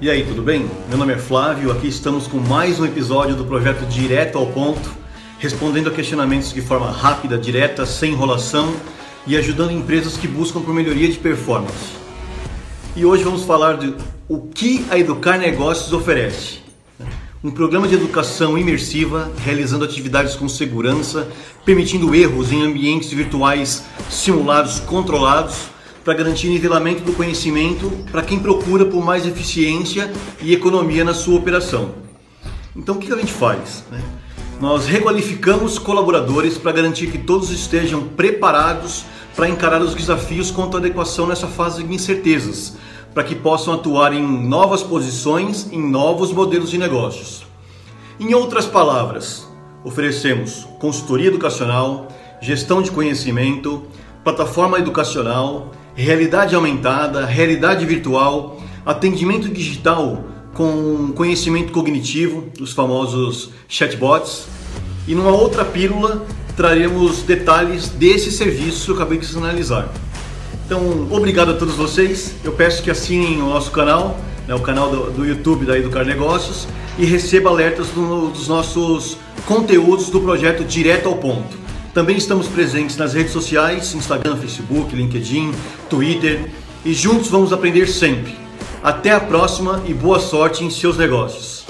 E aí, tudo bem? Meu nome é Flávio, aqui estamos com mais um episódio do projeto Direto ao Ponto, respondendo a questionamentos de forma rápida, direta, sem enrolação e ajudando empresas que buscam por melhoria de performance. E hoje vamos falar de o que a Educar Negócios oferece. Um programa de educação imersiva, realizando atividades com segurança, permitindo erros em ambientes virtuais simulados controlados para garantir nivelamento do conhecimento para quem procura por mais eficiência e economia na sua operação. Então, o que a gente faz? Né? Nós requalificamos colaboradores para garantir que todos estejam preparados para encarar os desafios quanto à adequação nessa fase de incertezas, para que possam atuar em novas posições, em novos modelos de negócios. Em outras palavras, oferecemos consultoria educacional, gestão de conhecimento, plataforma educacional, realidade aumentada, realidade virtual, atendimento digital com conhecimento cognitivo, os famosos chatbots. E numa outra pílula traremos detalhes desse serviço que eu acabei de sinalizar. Então, obrigado a todos vocês. Eu peço que assinem o nosso canal, né, o canal do, do, YouTube da Educar Negócios, e receba alertas do, dos nossos conteúdos do projeto Direto ao Ponto. Também estamos presentes nas redes sociais, Instagram, Facebook, LinkedIn, Twitter e juntos vamos aprender sempre. Até a próxima e boa sorte em seus negócios.